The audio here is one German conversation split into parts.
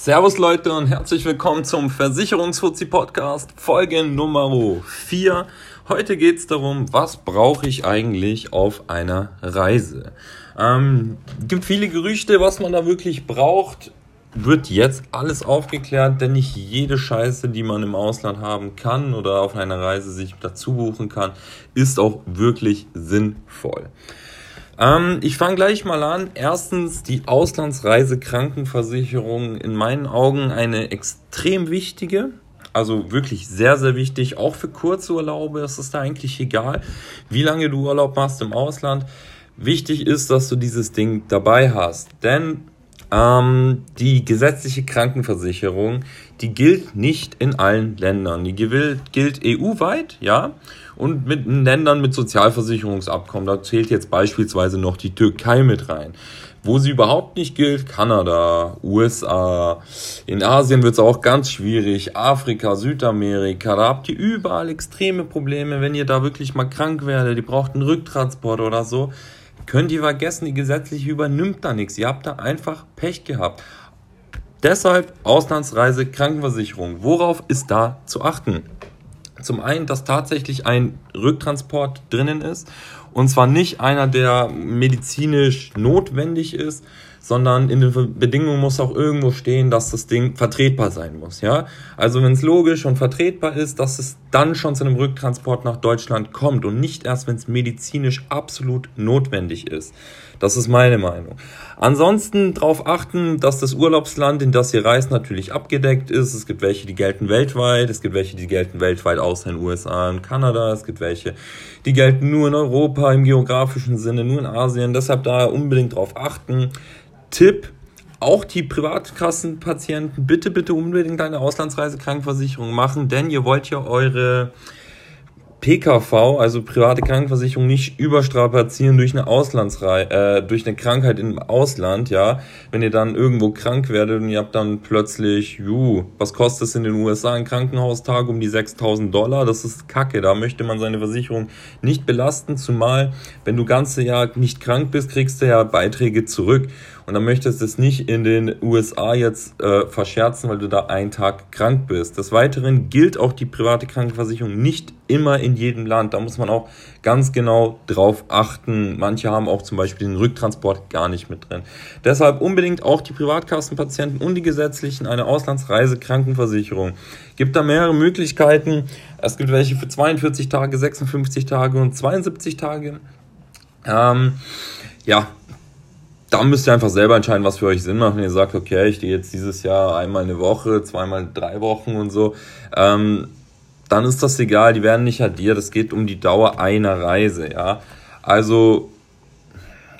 Servus Leute und herzlich willkommen zum Versicherungsfuzzi Podcast Folge Nummer 4. Heute geht es darum, was brauche ich eigentlich auf einer Reise. Ähm, gibt viele Gerüchte, was man da wirklich braucht. Wird jetzt alles aufgeklärt, denn nicht jede Scheiße, die man im Ausland haben kann oder auf einer Reise sich dazu buchen kann, ist auch wirklich sinnvoll. Ähm, ich fange gleich mal an. Erstens, die Auslandsreisekrankenversicherung in meinen Augen eine extrem wichtige. Also wirklich sehr, sehr wichtig, auch für Kurzurlaube. Es ist da eigentlich egal, wie lange du Urlaub machst im Ausland. Wichtig ist, dass du dieses Ding dabei hast. Denn ähm, die gesetzliche Krankenversicherung, die gilt nicht in allen Ländern. Die gilt EU-weit, ja, und mit Ländern mit Sozialversicherungsabkommen. Da zählt jetzt beispielsweise noch die Türkei mit rein. Wo sie überhaupt nicht gilt, Kanada, USA. In Asien wird es auch ganz schwierig. Afrika, Südamerika, da habt ihr überall extreme Probleme, wenn ihr da wirklich mal krank werdet. Ihr braucht einen Rücktransport oder so könnt ihr vergessen, die gesetzliche übernimmt da nichts. Ihr habt da einfach Pech gehabt. Deshalb Auslandsreise, Krankenversicherung. Worauf ist da zu achten? Zum einen, dass tatsächlich ein Rücktransport drinnen ist. Und zwar nicht einer, der medizinisch notwendig ist, sondern in den Bedingungen muss auch irgendwo stehen, dass das Ding vertretbar sein muss. Ja? Also wenn es logisch und vertretbar ist, dass es dann schon zu einem Rücktransport nach Deutschland kommt und nicht erst, wenn es medizinisch absolut notwendig ist. Das ist meine Meinung. Ansonsten darauf achten, dass das Urlaubsland, in das ihr reist, natürlich abgedeckt ist. Es gibt welche, die gelten weltweit. Es gibt welche, die gelten weltweit außer in den USA und Kanada. Es gibt welche, die gelten nur in Europa im geografischen Sinne, nur in Asien. Deshalb da unbedingt darauf achten. Tipp, auch die Privatkassenpatienten, bitte, bitte unbedingt eine Auslandsreisekrankenversicherung machen, denn ihr wollt ja eure PKV, also private Krankenversicherung, nicht überstrapazieren durch eine Auslandsrei äh, durch eine Krankheit im Ausland, ja. Wenn ihr dann irgendwo krank werdet und ihr habt dann plötzlich, ju, was kostet es in den USA ein Krankenhaustag um die 6000 Dollar? Das ist Kacke, da möchte man seine Versicherung nicht belasten, zumal wenn du ganze Jahr nicht krank bist, kriegst du ja Beiträge zurück und dann möchtest du es nicht in den USA jetzt äh, verscherzen, weil du da einen Tag krank bist. Des Weiteren gilt auch die private Krankenversicherung nicht immer in jedem Land. Da muss man auch ganz genau drauf achten. Manche haben auch zum Beispiel den Rücktransport gar nicht mit drin. Deshalb unbedingt auch die Privatkassenpatienten und die gesetzlichen eine Auslandsreisekrankenversicherung. Gibt da mehrere Möglichkeiten. Es gibt welche für 42 Tage, 56 Tage und 72 Tage. Ähm, ja, da müsst ihr einfach selber entscheiden, was für euch Sinn macht. Wenn ihr sagt, okay, ich gehe jetzt dieses Jahr einmal eine Woche, zweimal drei Wochen und so, ähm, dann ist das egal, die werden nicht addiert. Es geht um die Dauer einer Reise, ja. Also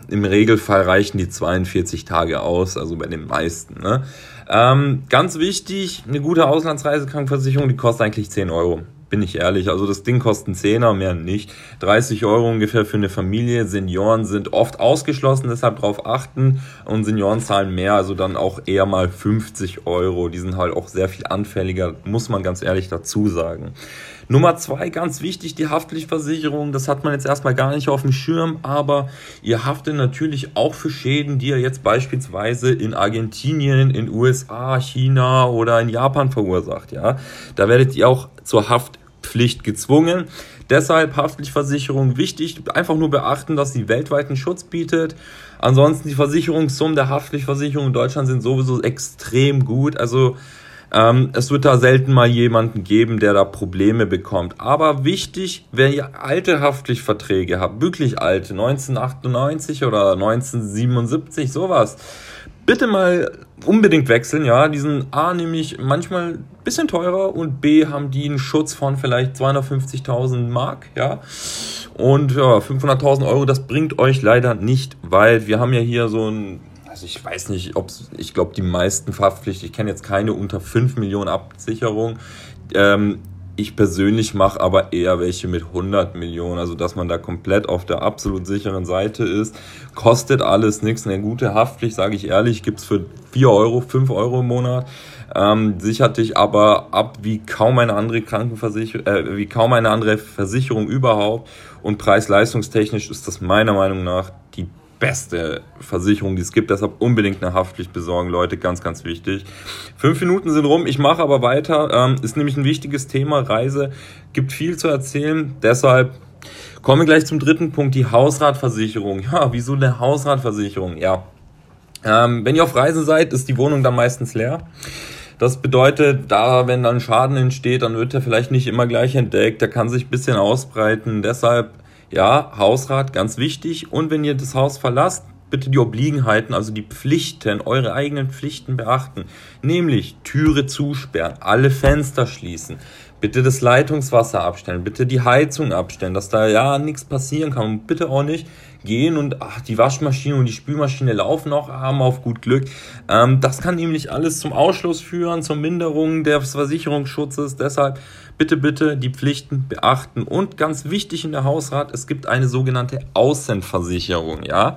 im Regelfall reichen die 42 Tage aus, also bei den meisten. Ne? Ähm, ganz wichtig, eine gute Auslandsreisekrankenversicherung, die kostet eigentlich 10 Euro bin ich ehrlich. Also das Ding kostet einen Zehner, mehr nicht. 30 Euro ungefähr für eine Familie. Senioren sind oft ausgeschlossen, deshalb darauf achten. Und Senioren zahlen mehr, also dann auch eher mal 50 Euro. Die sind halt auch sehr viel anfälliger, muss man ganz ehrlich dazu sagen. Nummer zwei, ganz wichtig, die Haftpflichtversicherung. Das hat man jetzt erstmal gar nicht auf dem Schirm, aber ihr haftet natürlich auch für Schäden, die ihr jetzt beispielsweise in Argentinien, in USA, China oder in Japan verursacht. Ja, da werdet ihr auch zur Haftpflicht gezwungen. Deshalb Haftpflichtversicherung wichtig. Einfach nur beachten, dass sie weltweiten Schutz bietet. Ansonsten die Versicherungssummen der Haftpflichtversicherung in Deutschland sind sowieso extrem gut. Also ähm, es wird da selten mal jemanden geben, der da Probleme bekommt. Aber wichtig, wenn ihr alte Haftpflichtverträge habt, wirklich alte, 1998 oder 1977, sowas, bitte mal unbedingt wechseln, ja. Die sind A nämlich manchmal ein bisschen teurer und B haben die einen Schutz von vielleicht 250.000 Mark, ja. Und ja, 500.000 Euro, das bringt euch leider nicht, weil wir haben ja hier so ein also ich weiß nicht, ob ich glaube, die meisten Haftpflicht, ich kenne jetzt keine unter 5 Millionen Absicherung. Ähm, ich persönlich mache aber eher welche mit 100 Millionen, also dass man da komplett auf der absolut sicheren Seite ist. Kostet alles nichts. Eine gute Haftpflicht, sage ich ehrlich, gibt's für 4 Euro, 5 Euro im Monat. Ähm, sichert dich aber ab wie kaum eine andere Krankenversicherung, äh, wie kaum eine andere Versicherung überhaupt. Und preis-leistungstechnisch ist das meiner Meinung nach die beste Versicherung, die es gibt. Deshalb unbedingt eine Haftpflicht besorgen, Leute. Ganz, ganz wichtig. Fünf Minuten sind rum. Ich mache aber weiter. Ähm, ist nämlich ein wichtiges Thema. Reise gibt viel zu erzählen. Deshalb kommen wir gleich zum dritten Punkt. Die Hausratversicherung. Ja, wieso eine Hausratversicherung? Ja. Ähm, wenn ihr auf Reisen seid, ist die Wohnung dann meistens leer. Das bedeutet, da, wenn dann Schaden entsteht, dann wird er vielleicht nicht immer gleich entdeckt. Der kann sich ein bisschen ausbreiten. Deshalb ja, Hausrat, ganz wichtig. Und wenn ihr das Haus verlasst, bitte die Obliegenheiten, also die Pflichten, eure eigenen Pflichten beachten. Nämlich Türe zusperren, alle Fenster schließen, bitte das Leitungswasser abstellen, bitte die Heizung abstellen, dass da ja nichts passieren kann. Und bitte auch nicht gehen und ach, die Waschmaschine und die Spülmaschine laufen noch arm auf gut Glück. Ähm, das kann nämlich alles zum Ausschluss führen, zur Minderung des Versicherungsschutzes. Deshalb bitte, bitte die Pflichten beachten. Und ganz wichtig in der Hausrat, es gibt eine sogenannte Außenversicherung, ja.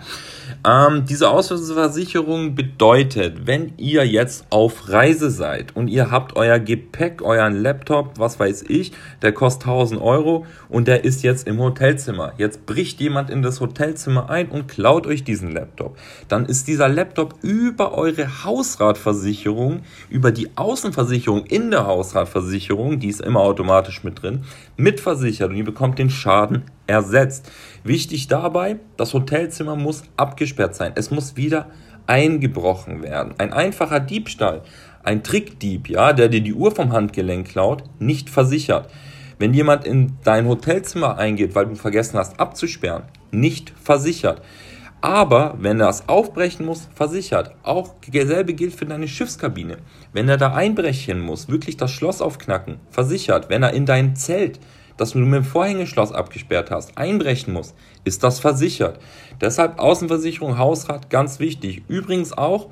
Ähm, diese Außenversicherung bedeutet, wenn ihr jetzt auf Reise seid und ihr habt euer Gepäck, euren Laptop, was weiß ich, der kostet 1000 Euro und der ist jetzt im Hotelzimmer. Jetzt bricht jemand in das Hotelzimmer ein und klaut euch diesen Laptop. Dann ist dieser Laptop über eure Hausratversicherung, über die Außenversicherung in der Hausratversicherung, die ist immer automatisch mit drin, mitversichert und ihr bekommt den Schaden ersetzt. Wichtig dabei, das Hotelzimmer muss abgesperrt sein. Es muss wieder eingebrochen werden. Ein einfacher Diebstahl, ein Trickdieb, ja, der dir die Uhr vom Handgelenk klaut, nicht versichert. Wenn jemand in dein Hotelzimmer eingeht, weil du vergessen hast abzusperren, nicht versichert. Aber wenn er es aufbrechen muss, versichert. Auch dasselbe gilt für deine Schiffskabine. Wenn er da einbrechen muss, wirklich das Schloss aufknacken, versichert. Wenn er in dein Zelt das du mit dem Vorhängeschloss abgesperrt hast, einbrechen muss, ist das versichert. Deshalb Außenversicherung, Hausrat, ganz wichtig. Übrigens auch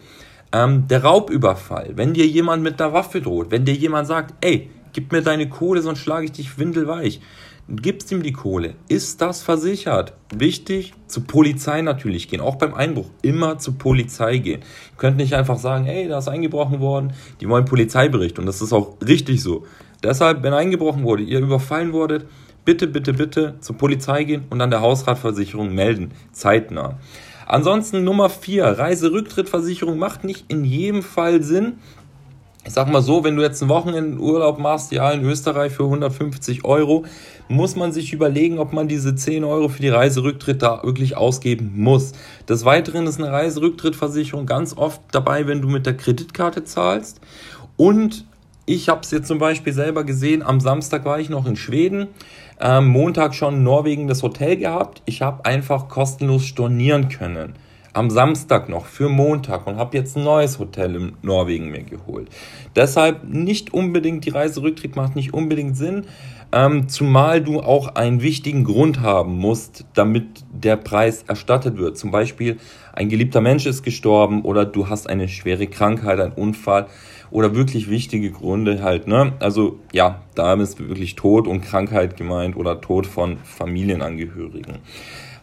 ähm, der Raubüberfall. Wenn dir jemand mit einer Waffe droht, wenn dir jemand sagt, ey, gib mir deine Kohle, sonst schlage ich dich windelweich. Gibst ihm die Kohle. Ist das versichert? Wichtig, zur Polizei natürlich gehen. Auch beim Einbruch immer zur Polizei gehen. Ihr könnt nicht einfach sagen, ey, da ist eingebrochen worden. Die wollen Polizeibericht. Und das ist auch richtig so. Deshalb, wenn eingebrochen wurde, ihr überfallen wurdet, bitte, bitte, bitte zur Polizei gehen und an der Hausratversicherung melden. Zeitnah. Ansonsten Nummer 4, Reiserücktrittversicherung macht nicht in jedem Fall Sinn. Ich sag mal so, wenn du jetzt einen Wochenendurlaub machst, ja, in Österreich für 150 Euro, muss man sich überlegen, ob man diese 10 Euro für die Reiserücktritt da wirklich ausgeben muss. Des Weiteren ist eine Reiserücktrittversicherung ganz oft dabei, wenn du mit der Kreditkarte zahlst und ich habe es jetzt zum Beispiel selber gesehen. Am Samstag war ich noch in Schweden. Ähm, Montag schon in Norwegen das Hotel gehabt. Ich habe einfach kostenlos stornieren können. Am Samstag noch für Montag und habe jetzt ein neues Hotel in Norwegen mir geholt. Deshalb nicht unbedingt die Reiserücktritt macht nicht unbedingt Sinn. Ähm, zumal du auch einen wichtigen Grund haben musst, damit der Preis erstattet wird. Zum Beispiel ein geliebter Mensch ist gestorben oder du hast eine schwere Krankheit, einen Unfall oder wirklich wichtige Gründe halt, ne? Also ja, da ist wirklich Tod und Krankheit gemeint oder Tod von Familienangehörigen.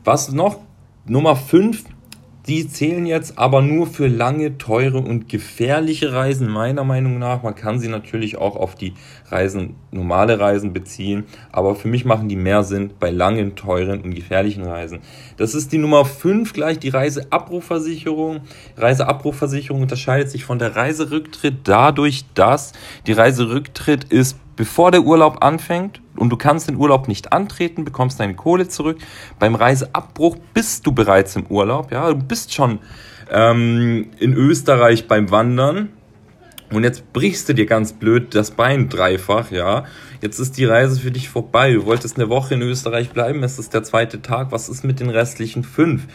Was noch? Nummer 5 die zählen jetzt aber nur für lange, teure und gefährliche Reisen, meiner Meinung nach. Man kann sie natürlich auch auf die Reisen, normale Reisen beziehen, aber für mich machen die mehr Sinn bei langen, teuren und gefährlichen Reisen. Das ist die Nummer 5 gleich, die Reiseabbruchversicherung. Reiseabbruchversicherung unterscheidet sich von der Reiserücktritt dadurch, dass die Reiserücktritt ist bevor der Urlaub anfängt und du kannst den Urlaub nicht antreten, bekommst deine Kohle zurück. Beim Reiseabbruch bist du bereits im Urlaub, ja, du bist schon ähm, in Österreich beim Wandern und jetzt brichst du dir ganz blöd das Bein dreifach, ja. Jetzt ist die Reise für dich vorbei. Du wolltest eine Woche in Österreich bleiben, es ist der zweite Tag. Was ist mit den restlichen fünf?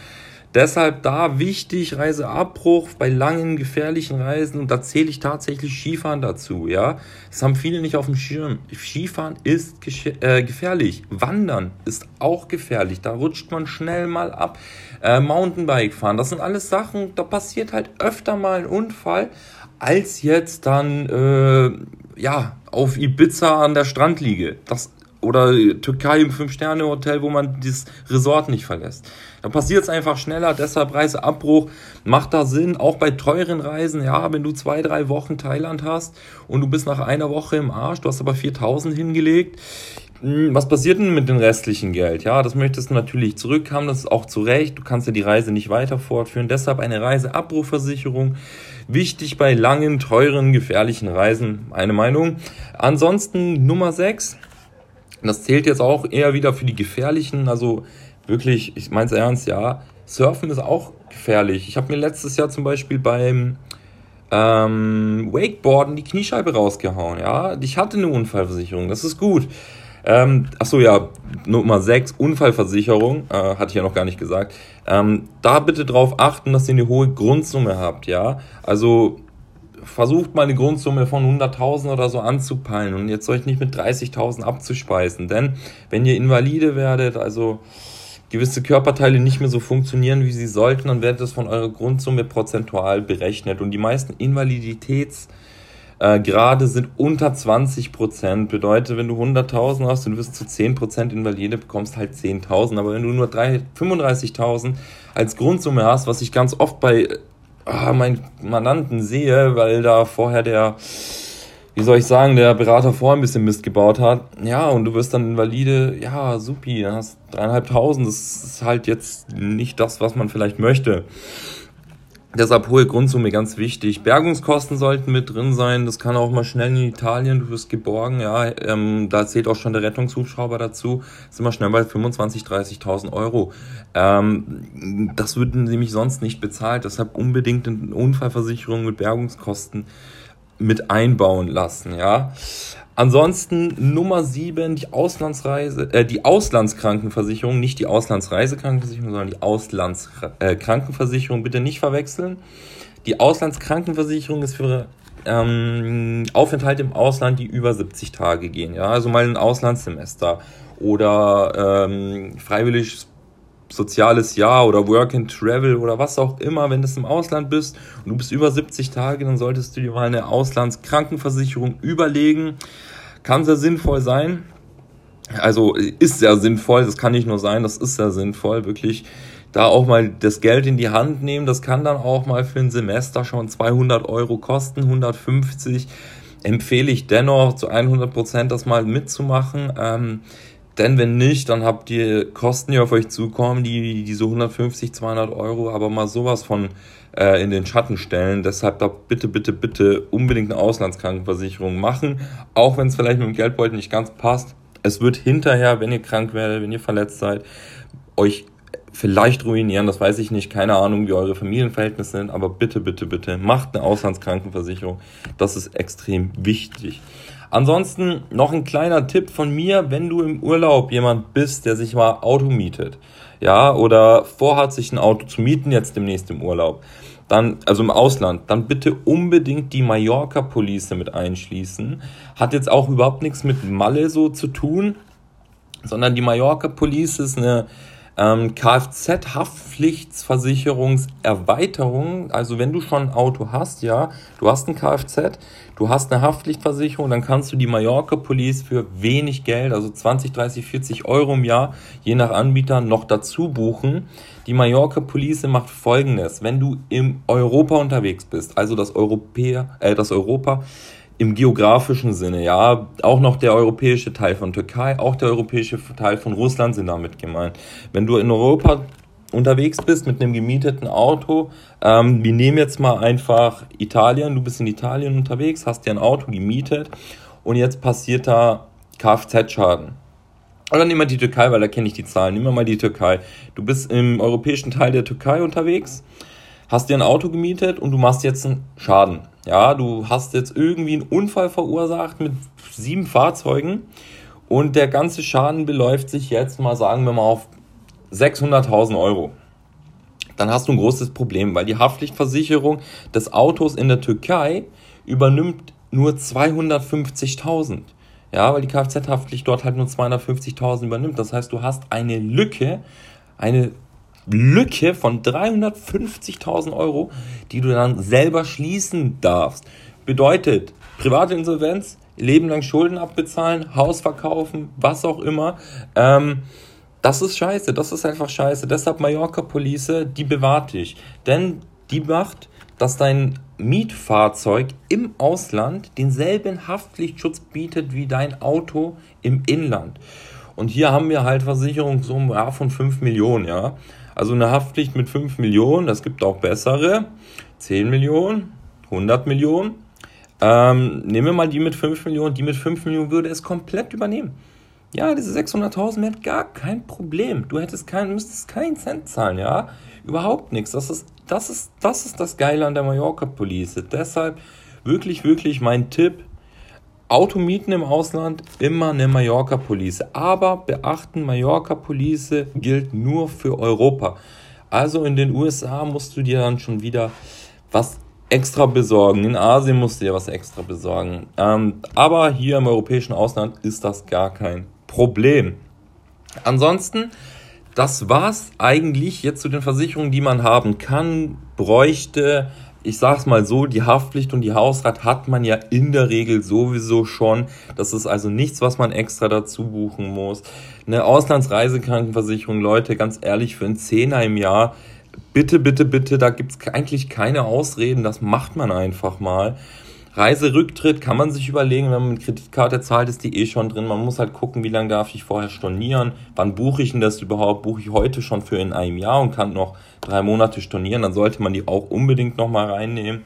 Deshalb da wichtig, Reiseabbruch bei langen, gefährlichen Reisen. Und da zähle ich tatsächlich Skifahren dazu, ja. Das haben viele nicht auf dem Schirm. Skifahren ist äh, gefährlich. Wandern ist auch gefährlich. Da rutscht man schnell mal ab. Äh, Mountainbike fahren, das sind alles Sachen, da passiert halt öfter mal ein Unfall, als jetzt dann, äh, ja, auf Ibiza an der Strandliege. Das oder Türkei im Fünf-Sterne-Hotel, wo man dieses Resort nicht verlässt. Da passiert es einfach schneller, deshalb Reiseabbruch macht da Sinn, auch bei teuren Reisen, ja, wenn du zwei, drei Wochen Thailand hast und du bist nach einer Woche im Arsch, du hast aber 4000 hingelegt, Hm, was passiert denn mit dem restlichen Geld? Ja, das möchtest du natürlich zurückhaben, das ist auch zu Recht. Du kannst ja die Reise nicht weiter fortführen. Deshalb eine Reiseabbruchversicherung. Wichtig bei langen, teuren, gefährlichen Reisen, meine Meinung. Ansonsten Nummer 6. Das zählt jetzt auch eher wieder für die gefährlichen, also wirklich, ich meine es ernst, ja. Surfen ist auch gefährlich. Ich habe mir letztes Jahr zum Beispiel beim ähm, Wakeboarden die Kniescheibe rausgehauen. Ja, ich hatte eine Unfallversicherung, das ist gut. Ähm, achso, ja, Nummer 6, Unfallversicherung, äh, hatte ich ja noch gar nicht gesagt. Ähm, da bitte darauf achten, dass ihr eine hohe Grundsumme habt, ja. Also versucht mal eine Grundsumme von 100.000 oder so anzupeilen und jetzt euch nicht mit 30.000 abzuspeisen, denn wenn ihr Invalide werdet, also gewisse Körperteile nicht mehr so funktionieren, wie sie sollten, dann wird das von eurer Grundsumme prozentual berechnet. Und die meisten Invaliditätsgrade äh, sind unter 20 Prozent. Bedeutet, wenn du 100.000 hast und wirst zu 10 Prozent Invalide, bekommst halt 10.000. Aber wenn du nur 35.000 als Grundsumme hast, was ich ganz oft bei äh, meinen Mandanten sehe, weil da vorher der wie soll ich sagen, der Berater vorher ein bisschen Mist gebaut hat. Ja, und du wirst dann Invalide, ja, supi, dann hast dreieinhalbtausend. Das ist halt jetzt nicht das, was man vielleicht möchte. Deshalb hohe Grundsumme ganz wichtig. Bergungskosten sollten mit drin sein. Das kann auch mal schnell in Italien. Du wirst geborgen. Ja, ähm, da zählt auch schon der Rettungshubschrauber dazu. Sind wir schnell bei 25.000, 30.000 Euro. Ähm, das würden sie mich sonst nicht bezahlt. Deshalb unbedingt eine Unfallversicherung mit Bergungskosten mit einbauen lassen, ja. Ansonsten Nummer 7, die Auslandsreise, äh, die Auslandskrankenversicherung, nicht die Auslandsreisekrankenversicherung, sondern die Auslandskrankenversicherung, äh, bitte nicht verwechseln. Die Auslandskrankenversicherung ist für ähm, Aufenthalte im Ausland, die über 70 Tage gehen, ja, also mal ein Auslandssemester oder ähm, freiwilliges soziales Jahr oder Work and Travel oder was auch immer, wenn du im Ausland bist und du bist über 70 Tage, dann solltest du dir mal eine Auslandskrankenversicherung überlegen. Kann sehr sinnvoll sein. Also ist sehr sinnvoll, das kann nicht nur sein, das ist sehr sinnvoll, wirklich da auch mal das Geld in die Hand nehmen. Das kann dann auch mal für ein Semester schon 200 Euro kosten, 150. Empfehle ich dennoch zu 100 Prozent das mal mitzumachen. Ähm, denn wenn nicht, dann habt ihr Kosten, die auf euch zukommen, die diese 150, 200 Euro aber mal sowas von äh, in den Schatten stellen. Deshalb da bitte, bitte, bitte unbedingt eine Auslandskrankenversicherung machen. Auch wenn es vielleicht mit dem Geldbeutel nicht ganz passt. Es wird hinterher, wenn ihr krank werdet, wenn ihr verletzt seid, euch vielleicht ruinieren, das weiß ich nicht, keine Ahnung, wie eure Familienverhältnisse sind, aber bitte, bitte, bitte, macht eine Auslandskrankenversicherung. Das ist extrem wichtig. Ansonsten noch ein kleiner Tipp von mir, wenn du im Urlaub jemand bist, der sich mal Auto mietet, ja, oder vorhat, sich ein Auto zu mieten jetzt demnächst im Urlaub, dann, also im Ausland, dann bitte unbedingt die Mallorca-Police mit einschließen. Hat jetzt auch überhaupt nichts mit Malle so zu tun, sondern die Mallorca-Police ist eine ähm, Kfz-Haftpflichtversicherungserweiterung, also wenn du schon ein Auto hast, ja, du hast ein Kfz, du hast eine Haftpflichtversicherung, dann kannst du die Mallorca Police für wenig Geld, also 20, 30, 40 Euro im Jahr, je nach Anbieter, noch dazu buchen. Die Mallorca Police macht folgendes, wenn du im Europa unterwegs bist, also das Europäer, äh, das Europa, im geografischen Sinne, ja, auch noch der europäische Teil von Türkei, auch der europäische Teil von Russland sind damit gemeint. Wenn du in Europa unterwegs bist mit einem gemieteten Auto, ähm, wir nehmen jetzt mal einfach Italien, du bist in Italien unterwegs, hast dir ein Auto gemietet und jetzt passiert da Kfz-Schaden. Oder nehmen wir die Türkei, weil da kenne ich die Zahlen. Nehmen wir mal die Türkei. Du bist im europäischen Teil der Türkei unterwegs, hast dir ein Auto gemietet und du machst jetzt einen Schaden. Ja, du hast jetzt irgendwie einen Unfall verursacht mit sieben Fahrzeugen und der ganze Schaden beläuft sich jetzt mal, sagen wir mal, auf 600.000 Euro. Dann hast du ein großes Problem, weil die Haftpflichtversicherung des Autos in der Türkei übernimmt nur 250.000. Ja, weil die Kfz-Haftpflicht dort halt nur 250.000 übernimmt. Das heißt, du hast eine Lücke, eine Lücke von 350.000 Euro, die du dann selber schließen darfst. Bedeutet, private Insolvenz, Leben lang Schulden abbezahlen, Haus verkaufen, was auch immer. Ähm, das ist scheiße, das ist einfach scheiße. Deshalb Mallorca Police, die bewahrt dich. Denn die macht dass dein Mietfahrzeug im Ausland denselben Haftpflichtschutz bietet wie dein Auto im Inland. Und hier haben wir halt Versicherungssummen ja, von 5 Millionen, ja. Also eine Haftpflicht mit 5 Millionen, das gibt auch bessere. 10 Millionen, 100 Millionen. Ähm, nehmen wir mal die mit 5 Millionen. Die mit 5 Millionen würde es komplett übernehmen. Ja, diese 600.000 wären gar kein Problem. Du hättest kein, müsstest keinen Cent zahlen, ja. Überhaupt nichts. Das ist, das ist, das ist das Geile an der Mallorca-Police. Deshalb wirklich, wirklich mein Tipp. Automieten im Ausland, immer eine Mallorca-Police. Aber beachten, Mallorca-Police gilt nur für Europa. Also in den USA musst du dir dann schon wieder was extra besorgen. In Asien musst du dir was extra besorgen. Ähm, aber hier im europäischen Ausland ist das gar kein Problem. Ansonsten, das war's eigentlich jetzt zu den Versicherungen, die man haben kann, bräuchte. Ich sag's mal so, die Haftpflicht und die Hausrat hat man ja in der Regel sowieso schon. Das ist also nichts, was man extra dazu buchen muss. Eine Auslandsreisekrankenversicherung, Leute, ganz ehrlich, für einen Zehner im Jahr, bitte, bitte, bitte, da gibt's eigentlich keine Ausreden, das macht man einfach mal. Reiserücktritt kann man sich überlegen, wenn man mit Kreditkarte zahlt, ist die eh schon drin. Man muss halt gucken, wie lange darf ich vorher stornieren, wann buche ich denn das überhaupt, buche ich heute schon für in einem Jahr und kann noch drei Monate stornieren, dann sollte man die auch unbedingt nochmal reinnehmen.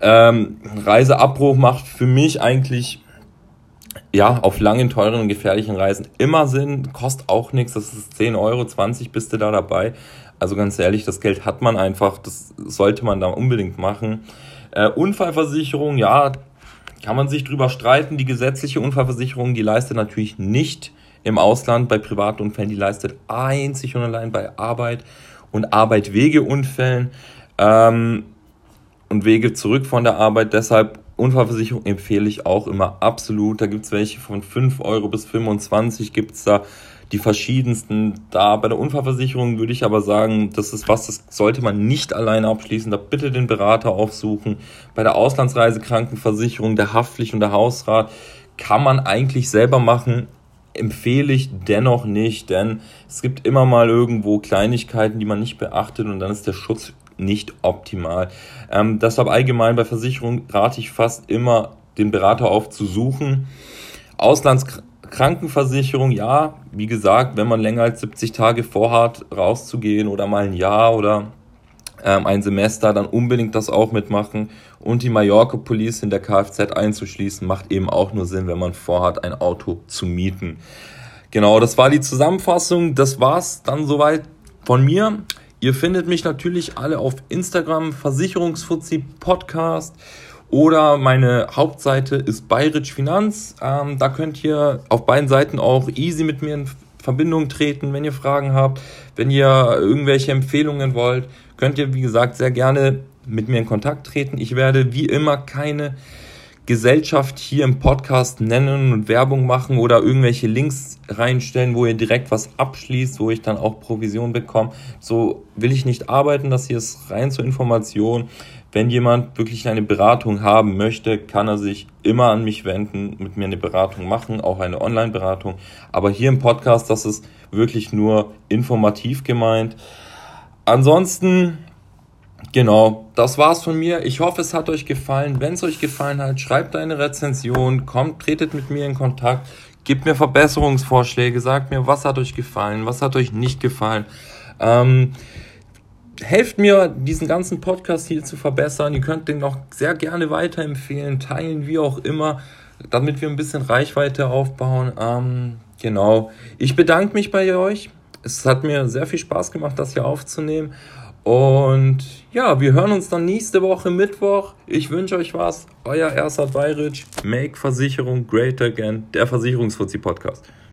Ähm, Reiseabbruch macht für mich eigentlich ja, auf langen, teuren und gefährlichen Reisen immer Sinn, kostet auch nichts, das ist 10 Euro, 20 bist du da dabei. Also ganz ehrlich, das Geld hat man einfach, das sollte man da unbedingt machen. Äh, Unfallversicherung, ja, kann man sich drüber streiten. Die gesetzliche Unfallversicherung, die leistet natürlich nicht im Ausland bei Privatunfällen, die leistet einzig und allein bei Arbeit und Arbeitwegeunfällen ähm, und Wege zurück von der Arbeit. Deshalb Unfallversicherung empfehle ich auch immer absolut. Da gibt es welche von 5 Euro bis 25 gibt es da die verschiedensten. Da bei der Unfallversicherung würde ich aber sagen, das ist was, das sollte man nicht alleine abschließen. Da bitte den Berater aufsuchen. Bei der Auslandsreisekrankenversicherung, der Haftpflicht und der Hausrat kann man eigentlich selber machen. Empfehle ich dennoch nicht, denn es gibt immer mal irgendwo Kleinigkeiten, die man nicht beachtet und dann ist der Schutz nicht optimal. Ähm, deshalb allgemein bei Versicherungen rate ich fast immer, den Berater aufzusuchen. Auslands Krankenversicherung, ja, wie gesagt, wenn man länger als 70 Tage vorhat, rauszugehen oder mal ein Jahr oder ähm, ein Semester, dann unbedingt das auch mitmachen. Und die Mallorca Police in der Kfz einzuschließen, macht eben auch nur Sinn, wenn man vorhat, ein Auto zu mieten. Genau, das war die Zusammenfassung. Das war's dann soweit von mir. Ihr findet mich natürlich alle auf Instagram, Versicherungsfuzzi Podcast. Oder meine Hauptseite ist Bayerisch Finanz. Ähm, da könnt ihr auf beiden Seiten auch easy mit mir in Verbindung treten, wenn ihr Fragen habt. Wenn ihr irgendwelche Empfehlungen wollt, könnt ihr, wie gesagt, sehr gerne mit mir in Kontakt treten. Ich werde wie immer keine Gesellschaft hier im Podcast nennen und Werbung machen oder irgendwelche Links reinstellen, wo ihr direkt was abschließt, wo ich dann auch Provision bekomme. So will ich nicht arbeiten, das hier ist rein zur Information. Wenn jemand wirklich eine Beratung haben möchte, kann er sich immer an mich wenden, mit mir eine Beratung machen, auch eine Online-Beratung. Aber hier im Podcast, das ist wirklich nur informativ gemeint. Ansonsten, genau, das war's von mir. Ich hoffe, es hat euch gefallen. Wenn es euch gefallen hat, schreibt eine Rezension, kommt, tretet mit mir in Kontakt, gebt mir Verbesserungsvorschläge, sagt mir, was hat euch gefallen, was hat euch nicht gefallen. Ähm, helft mir, diesen ganzen Podcast hier zu verbessern. Ihr könnt den auch sehr gerne weiterempfehlen, teilen, wie auch immer, damit wir ein bisschen Reichweite aufbauen. Ähm, genau. Ich bedanke mich bei euch. Es hat mir sehr viel Spaß gemacht, das hier aufzunehmen. Und ja, wir hören uns dann nächste Woche Mittwoch. Ich wünsche euch was. Euer Ersat Bayritsch, Make Versicherung Great Again, der Versicherungsfuzzi Podcast.